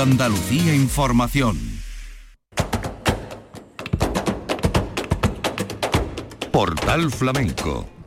Andalucía Información. Portal Flamenco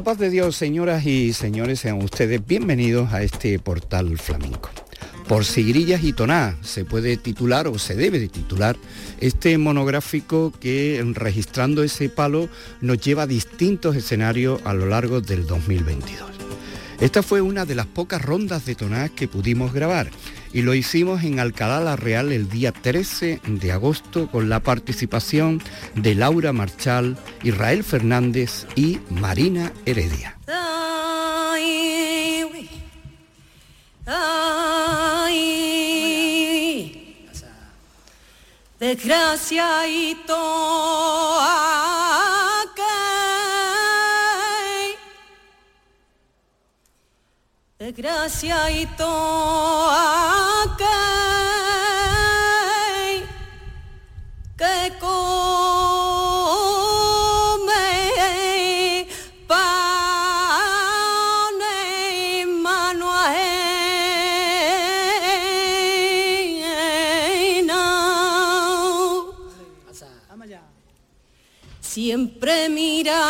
la paz de Dios, señoras y señores, sean ustedes bienvenidos a este portal flamenco. Por sigrillas y toná se puede titular o se debe de titular este monográfico que registrando ese palo nos lleva a distintos escenarios a lo largo del 2022. Esta fue una de las pocas rondas de tonás que pudimos grabar y lo hicimos en Alcalá la Real el día 13 de agosto con la participación de Laura Marchal, Israel Fernández y Marina Heredia. desgracia y desgracia y toa que come pane mano siempre mira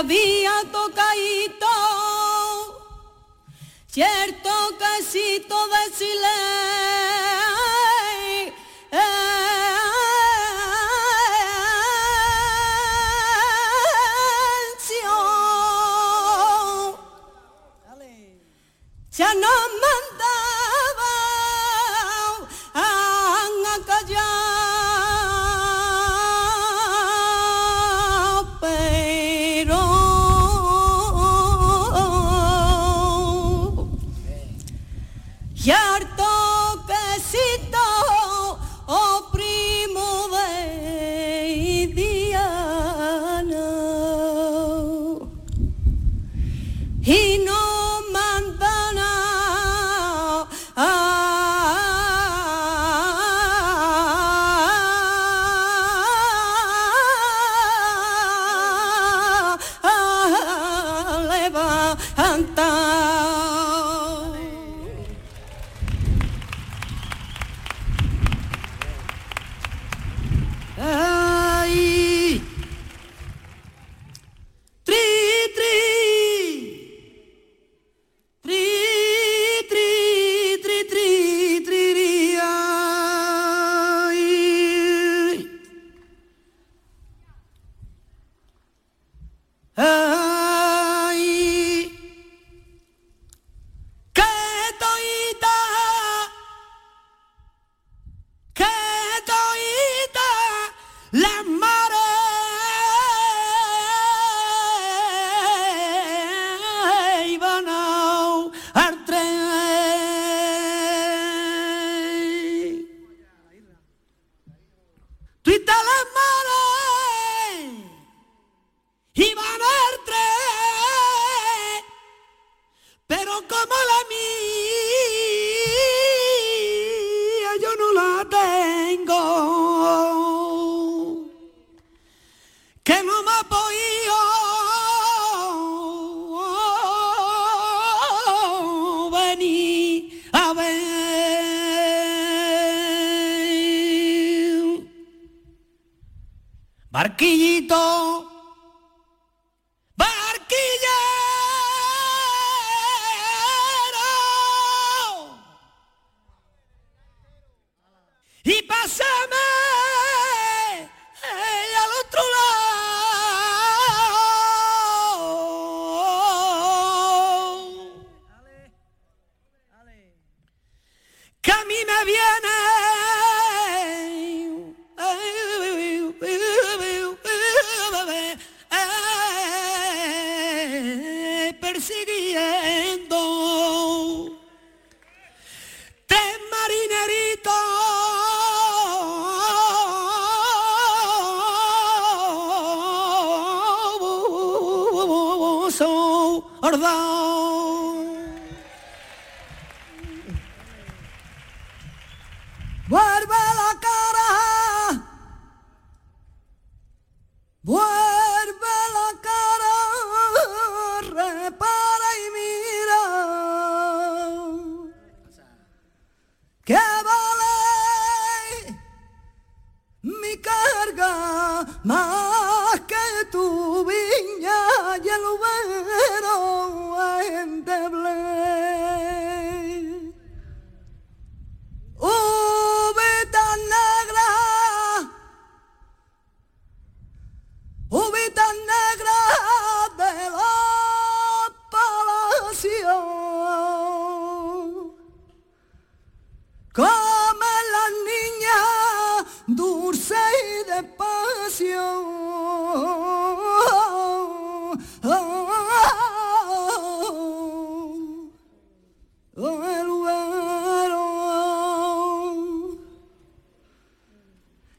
había tocadito, cierto casito de silencio. Barquillito,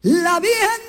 La Virgen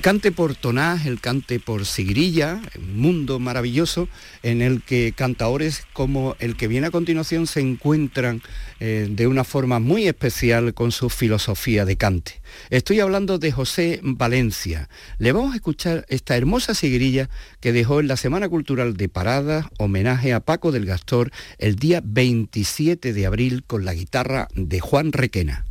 El cante por tonás, el cante por sigrilla, un mundo maravilloso en el que cantaores como el que viene a continuación se encuentran eh, de una forma muy especial con su filosofía de cante. Estoy hablando de José Valencia. Le vamos a escuchar esta hermosa sigrilla que dejó en la Semana Cultural de Parada, homenaje a Paco del Gastor, el día 27 de abril con la guitarra de Juan Requena.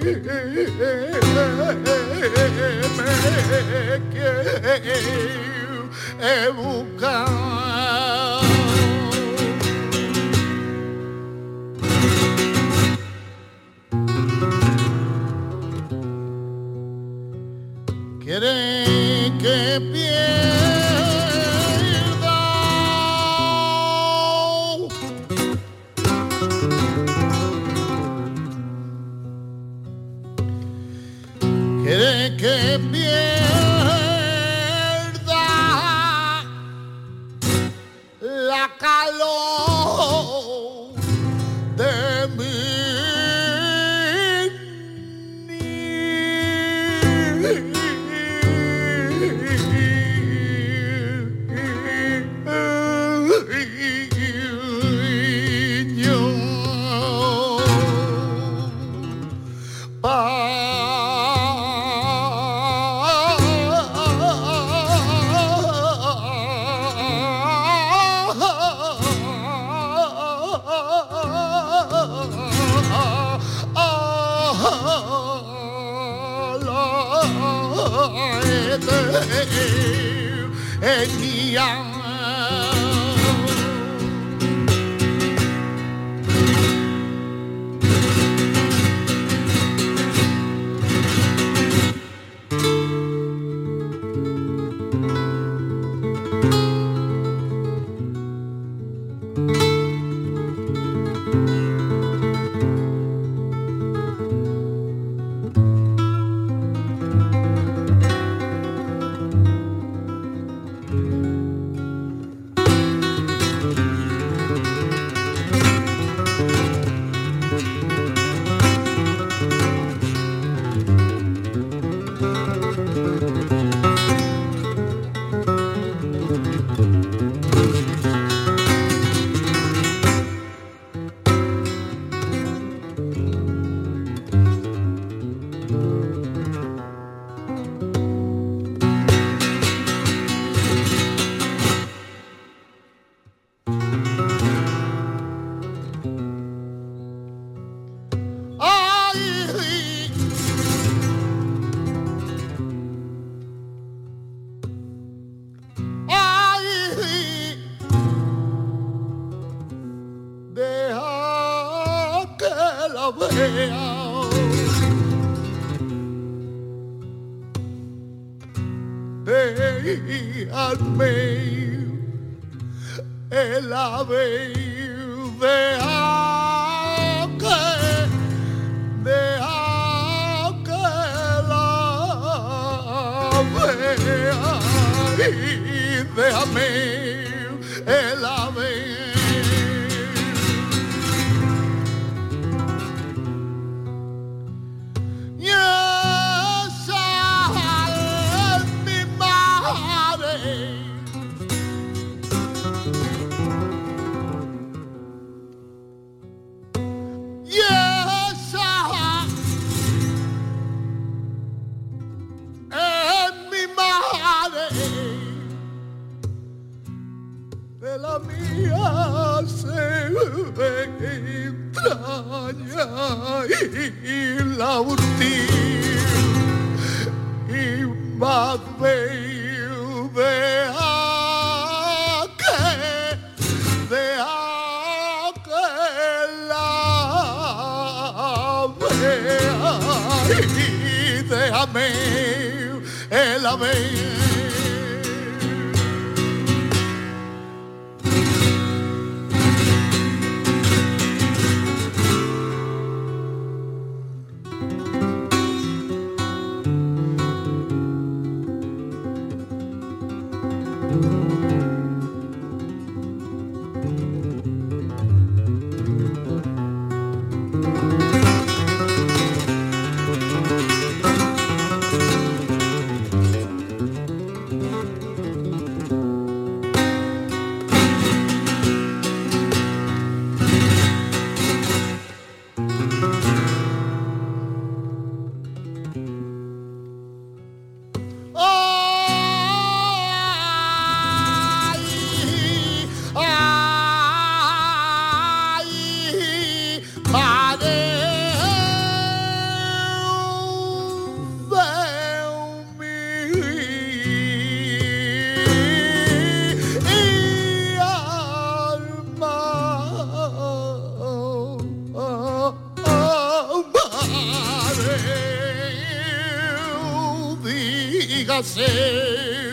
make you a prazer.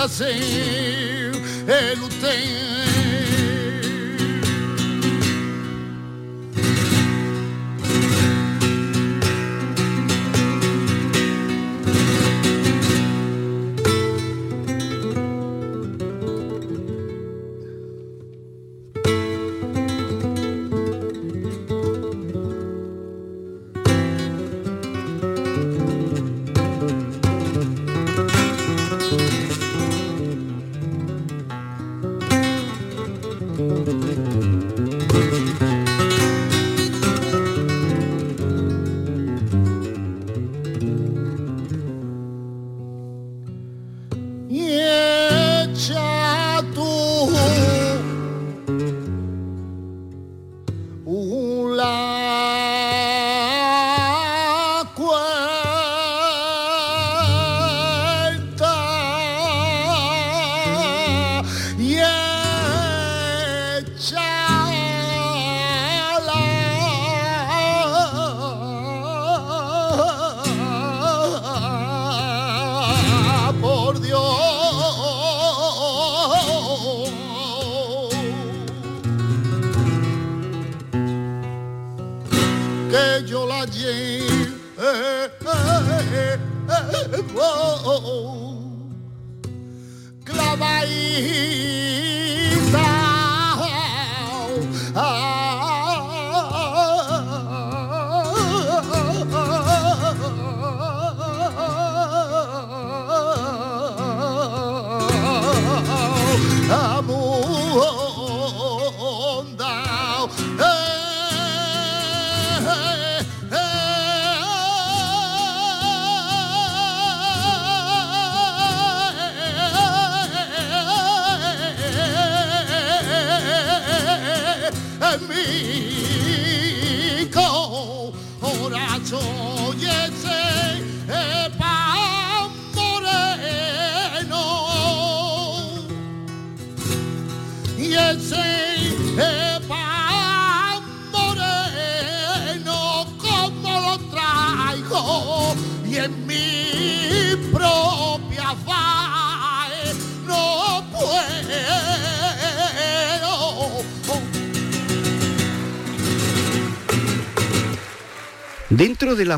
El usted Dentro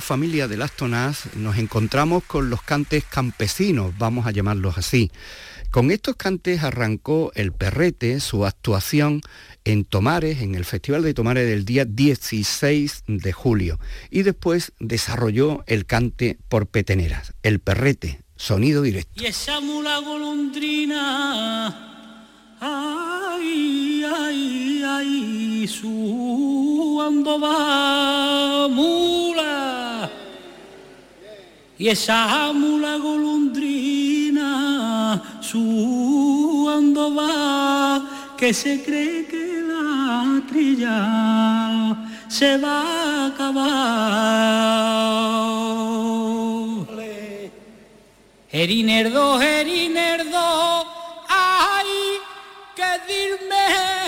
familia de las tonás nos encontramos con los cantes campesinos, vamos a llamarlos así. Con estos cantes arrancó el perrete su actuación en Tomares, en el Festival de Tomares del día 16 de julio, y después desarrolló el cante por peteneras, el perrete, sonido directo. Y esa mula golondrina, y esa mula golondrina, su va, que se cree ya se va a acabar. Herinerdo, Herinerdo, ay, que dirme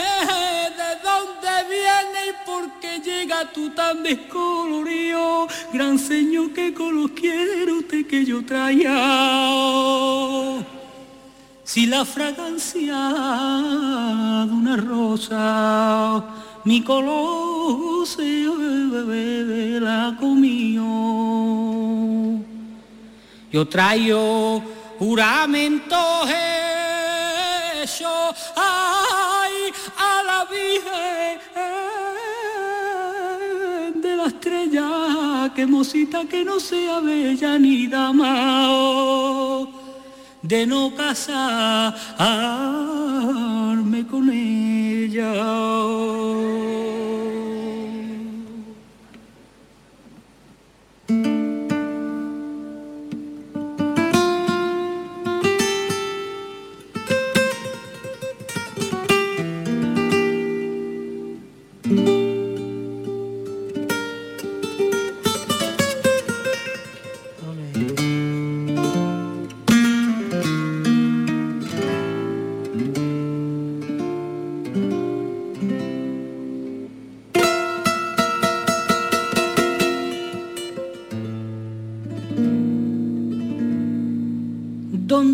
llega tan descolorido, gran señor que con los quiere usted que yo traía. Si la fragancia de una rosa mi color se la comió. Yo traigo juramento hecho que que no sea bella ni dama de no casarme con ella.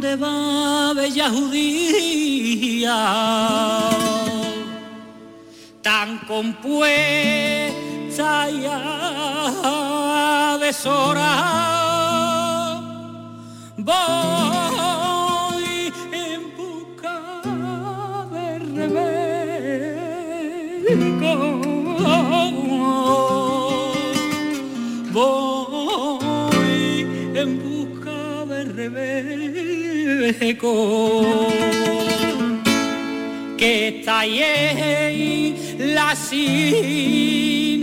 ¿Dónde va bella judía? Tan compuesta ya deshora. Que está ahí la sinagoga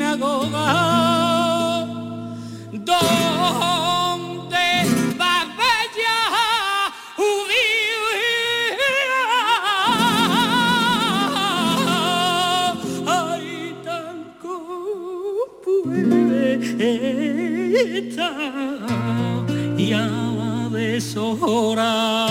donde bella judía. Ay tan compuesta y a deshora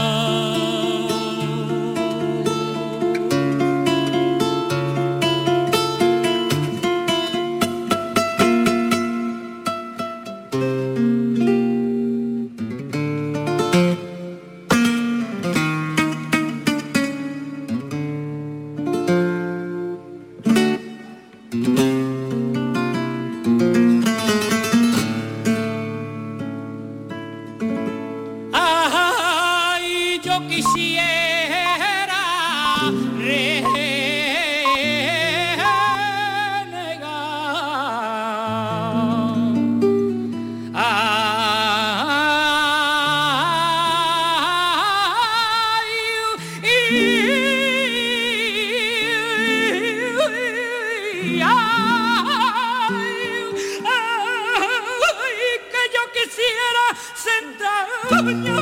Love it, yeah.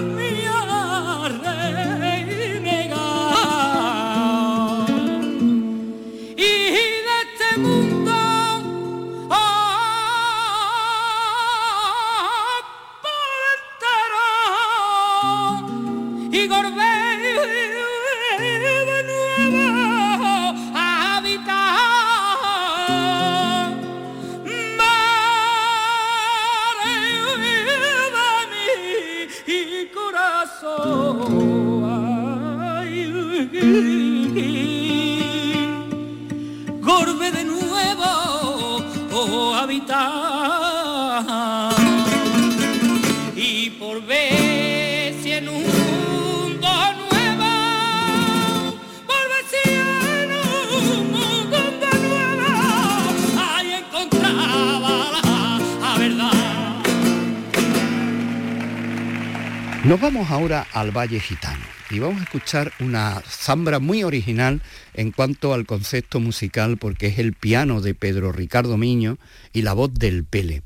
Al Valle Gitano y vamos a escuchar una zambra muy original en cuanto al concepto musical porque es el piano de Pedro Ricardo Miño y la voz del Pele.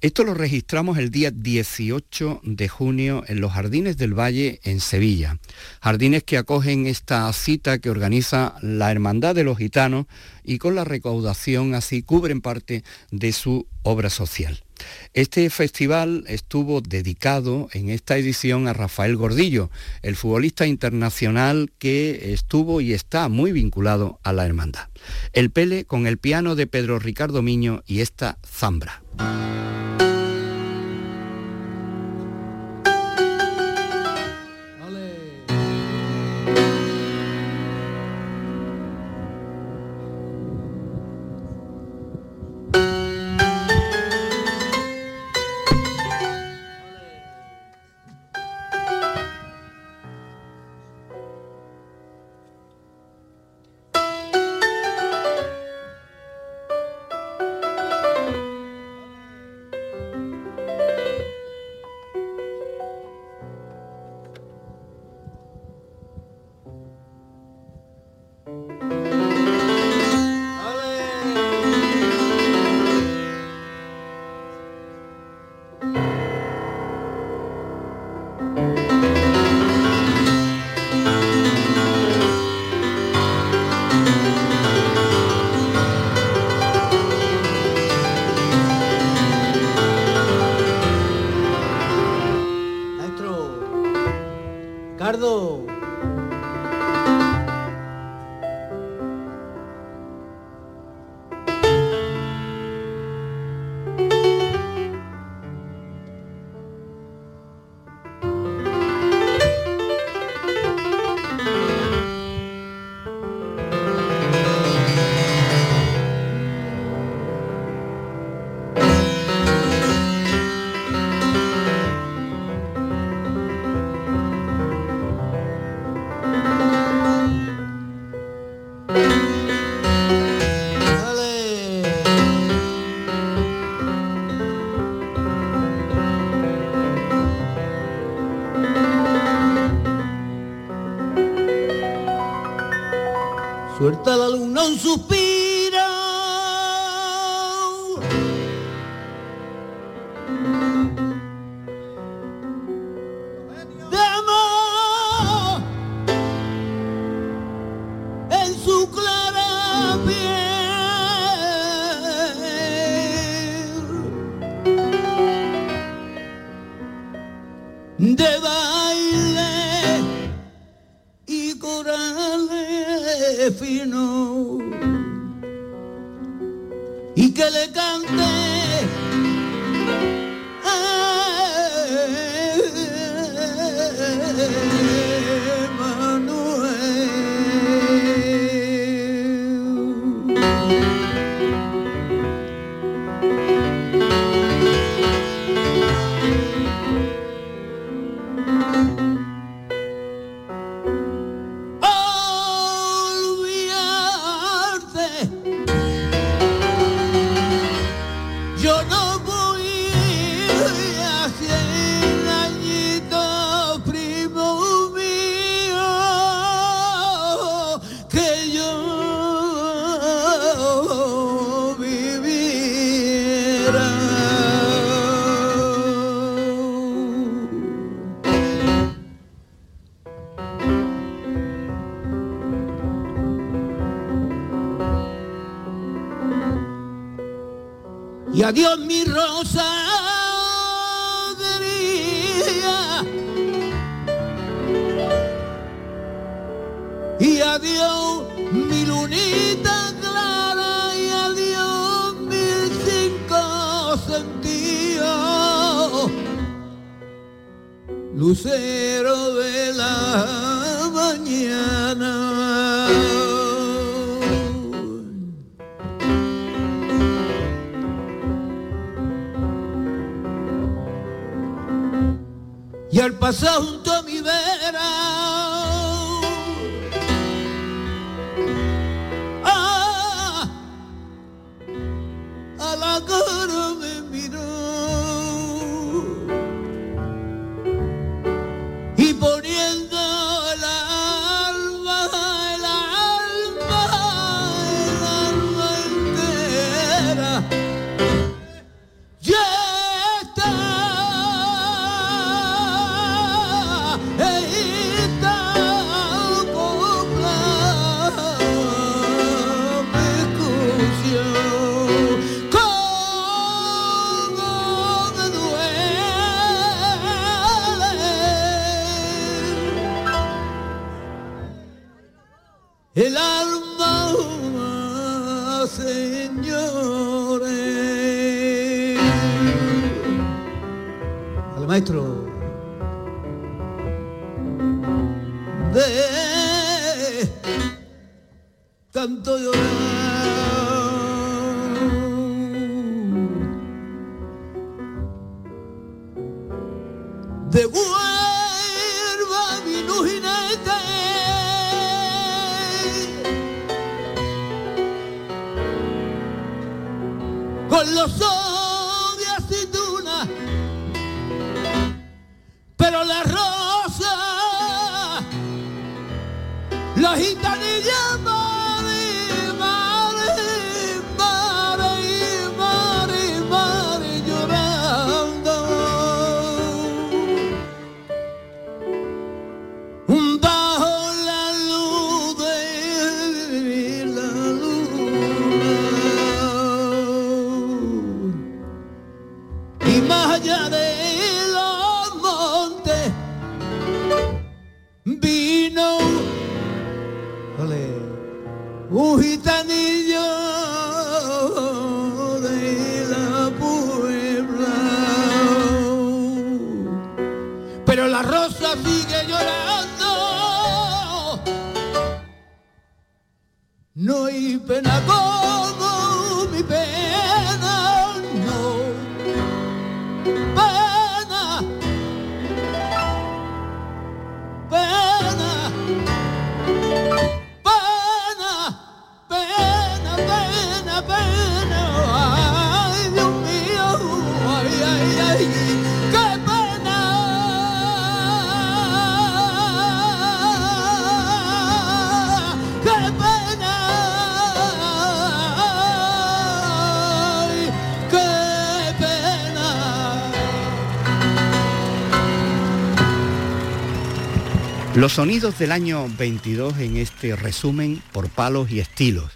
Esto lo registramos el día 18 de junio en los Jardines del Valle en Sevilla. Jardines que acogen esta cita que organiza la Hermandad de los Gitanos y con la recaudación así cubren parte de su obra social. Este festival estuvo dedicado en esta edición a Rafael Gordillo, el futbolista internacional que estuvo y está muy vinculado a la hermandad. El Pele con el piano de Pedro Ricardo Miño y esta zambra. Suelta la luna un suspiro. Adiós mi rosa. Y adiós mi lunita clara y adiós mis cinco sentidos. Lucero de la mañana. Y al pasar junto a mi vera ah, a la cara maestro. De tanto llorar. Devuelva mi luz jinete. Con los ojos la Los sonidos del año 22 en este resumen por palos y estilos.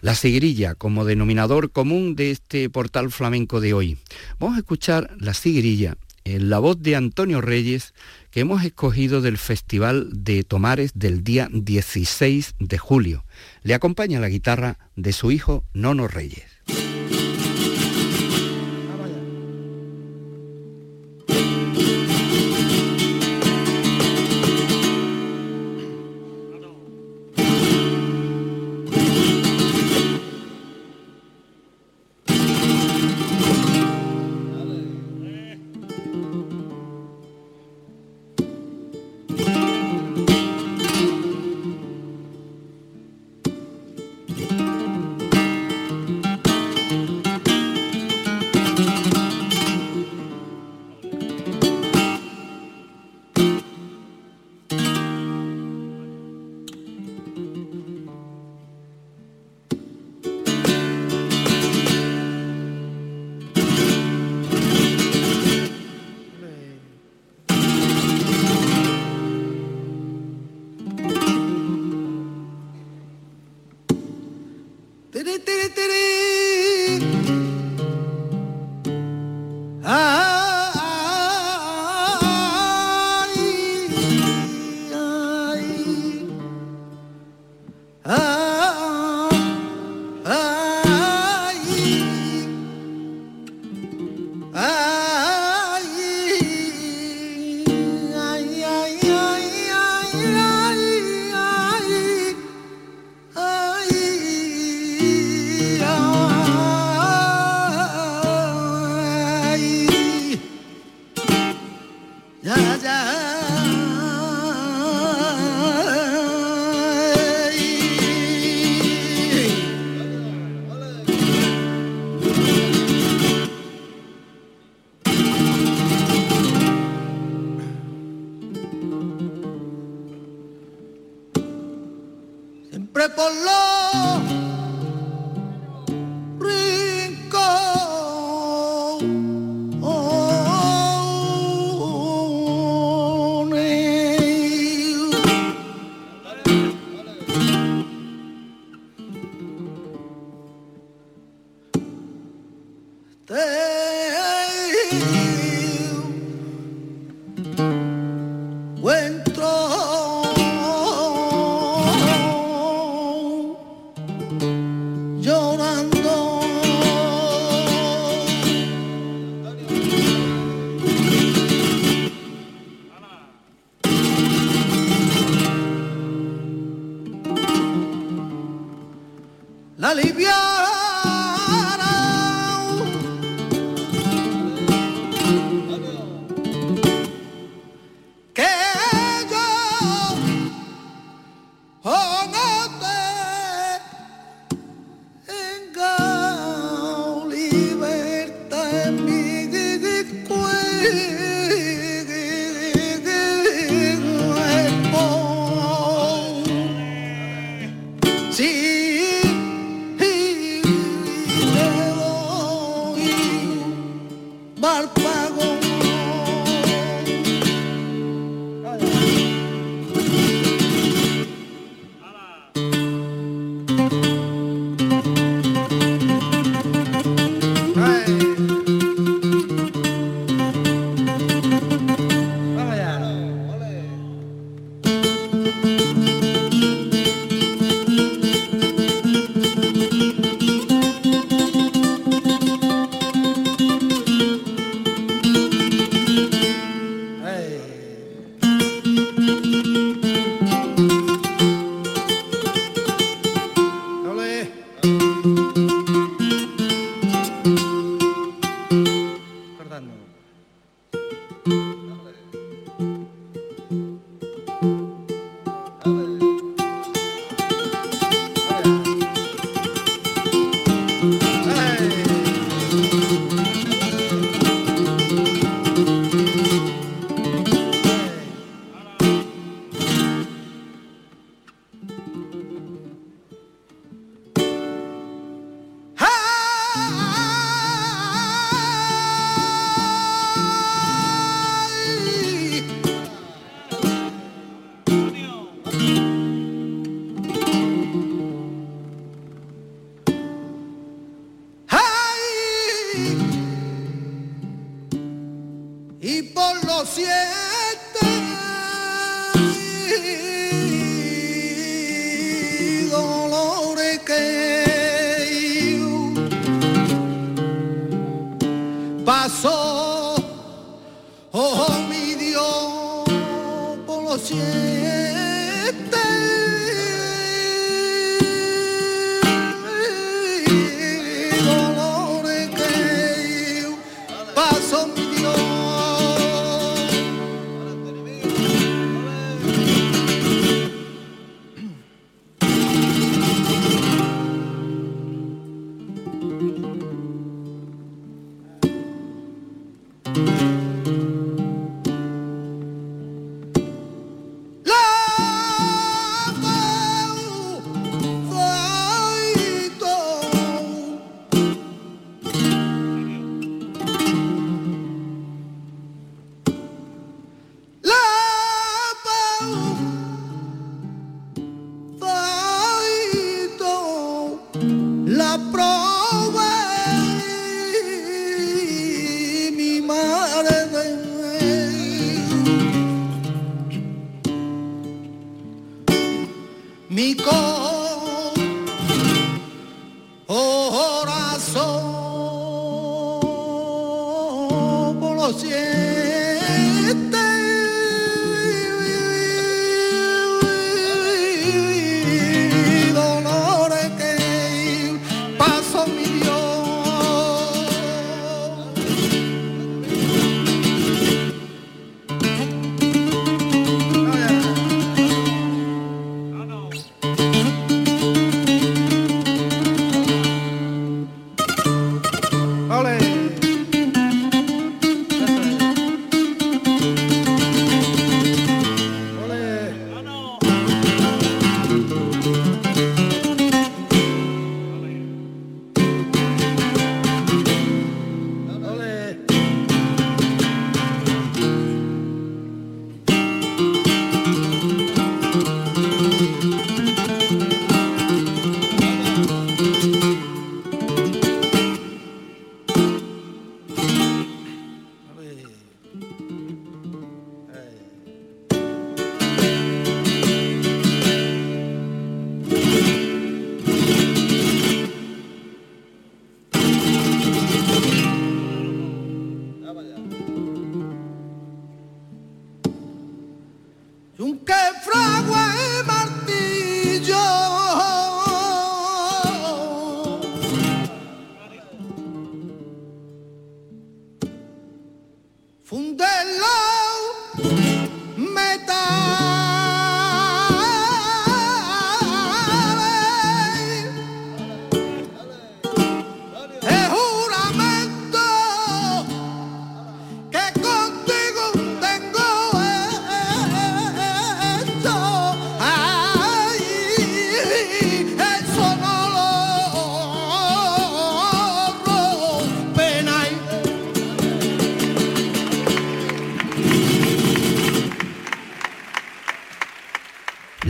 La sigrilla como denominador común de este portal flamenco de hoy. Vamos a escuchar la sigrilla en la voz de Antonio Reyes que hemos escogido del Festival de Tomares del día 16 de julio. Le acompaña la guitarra de su hijo Nono Reyes. Que fragua y martillo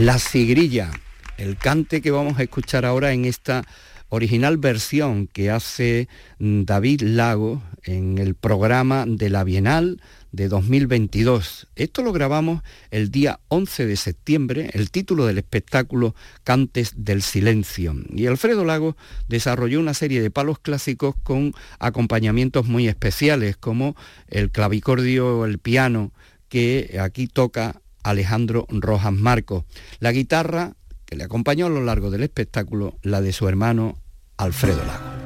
La sigrilla, el cante que vamos a escuchar ahora en esta original versión que hace David Lago en el programa de la Bienal de 2022. Esto lo grabamos el día 11 de septiembre, el título del espectáculo Cantes del Silencio. Y Alfredo Lago desarrolló una serie de palos clásicos con acompañamientos muy especiales, como el clavicordio el piano, que aquí toca Alejandro Rojas Marcos. La guitarra que le acompañó a lo largo del espectáculo, la de su hermano Alfredo Lago.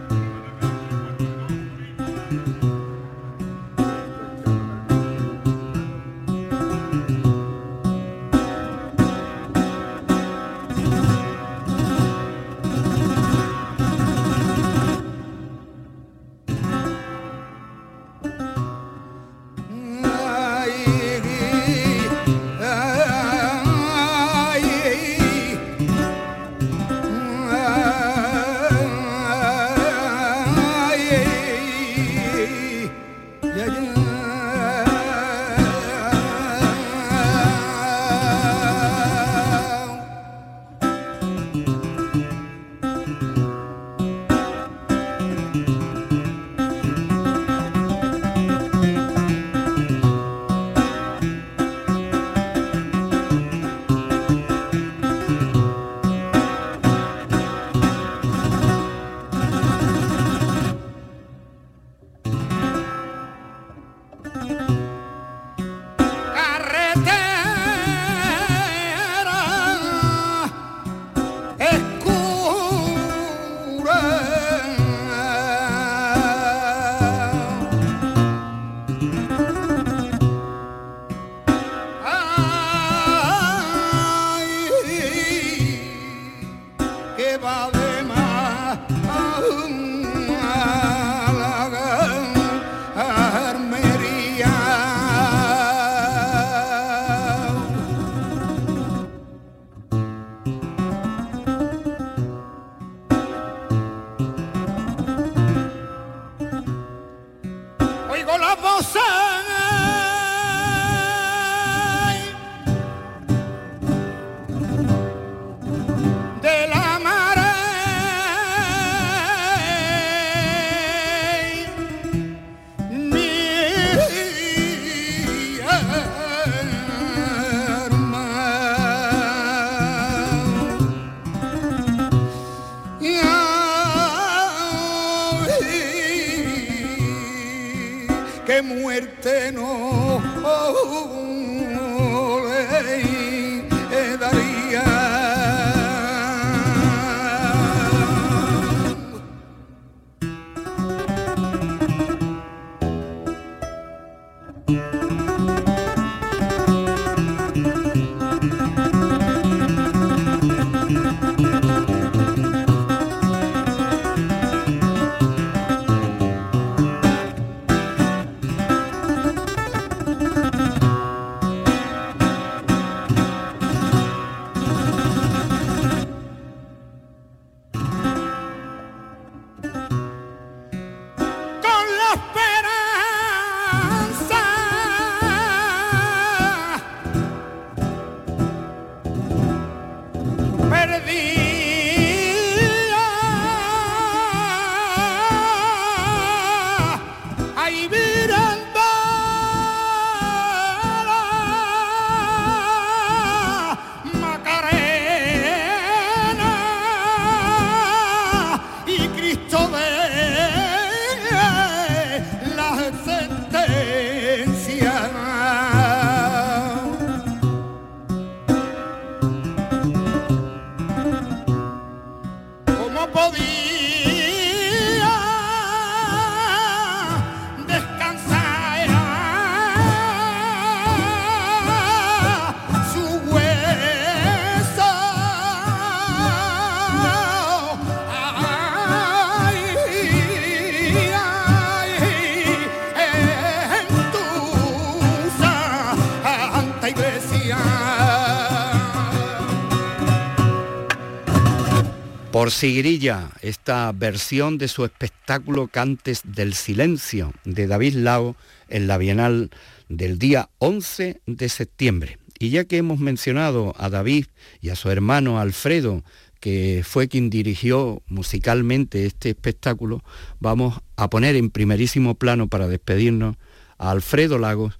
Por Sigrilla, esta versión de su espectáculo Cantes del Silencio de David Lao en la Bienal del día 11 de septiembre. Y ya que hemos mencionado a David y a su hermano Alfredo, que fue quien dirigió musicalmente este espectáculo, vamos a poner en primerísimo plano para despedirnos a Alfredo Lagos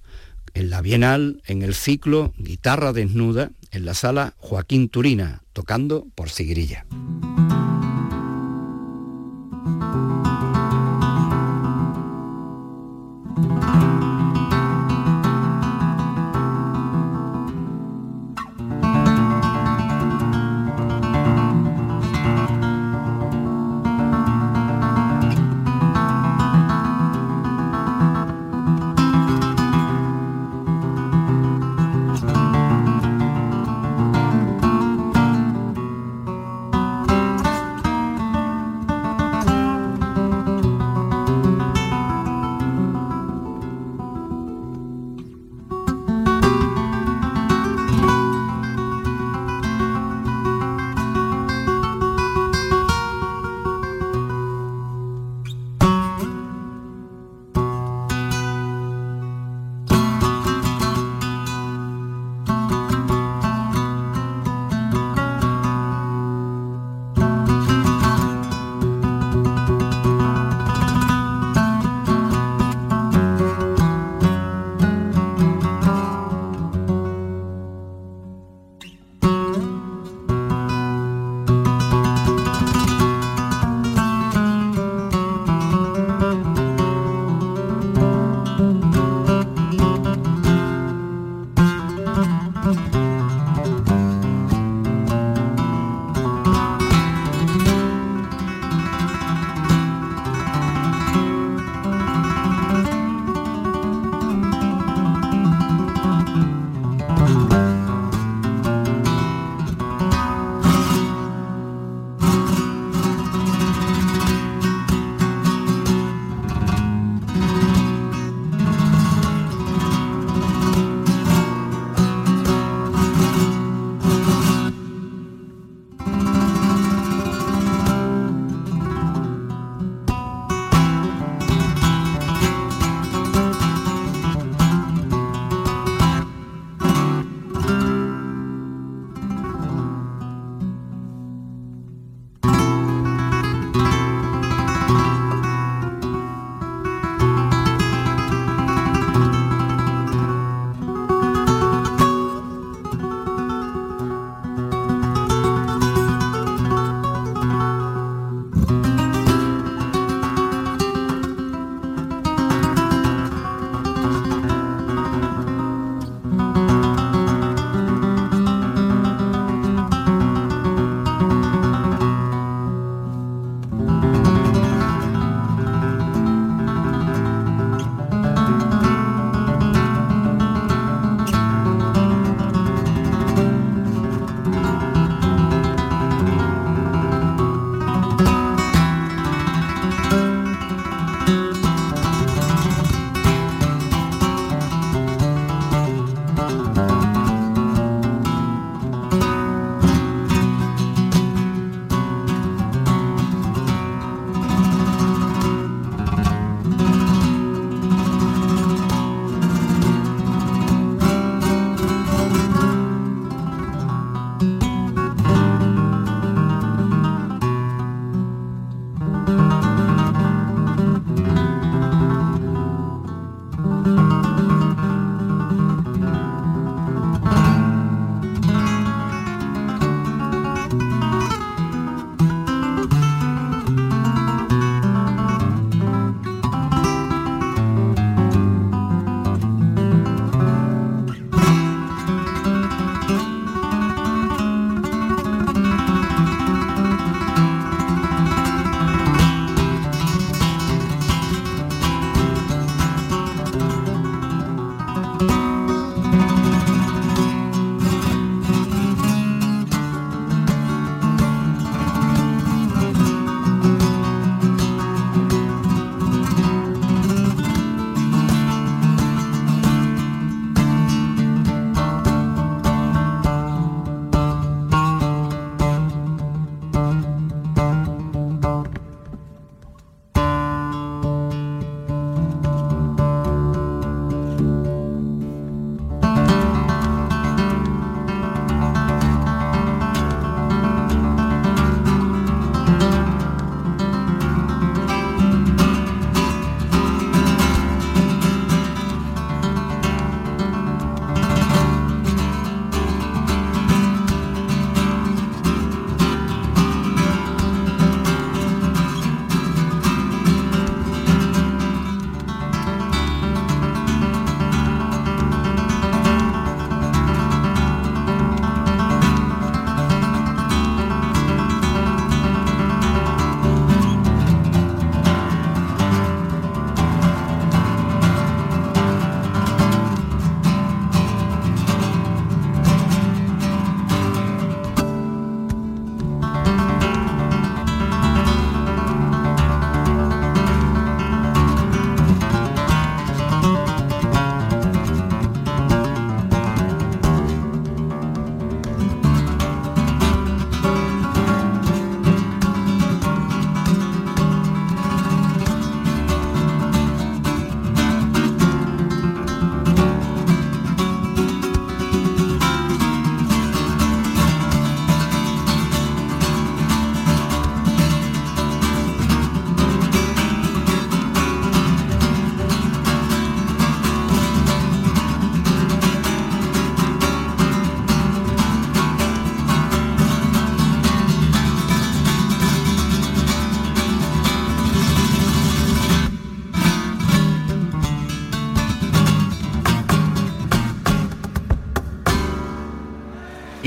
en la Bienal, en el ciclo Guitarra Desnuda, en la sala Joaquín Turina, tocando por Sigrilla.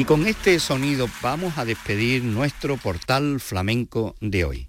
Con este sonido vamos a despedir nuestro portal flamenco de hoy.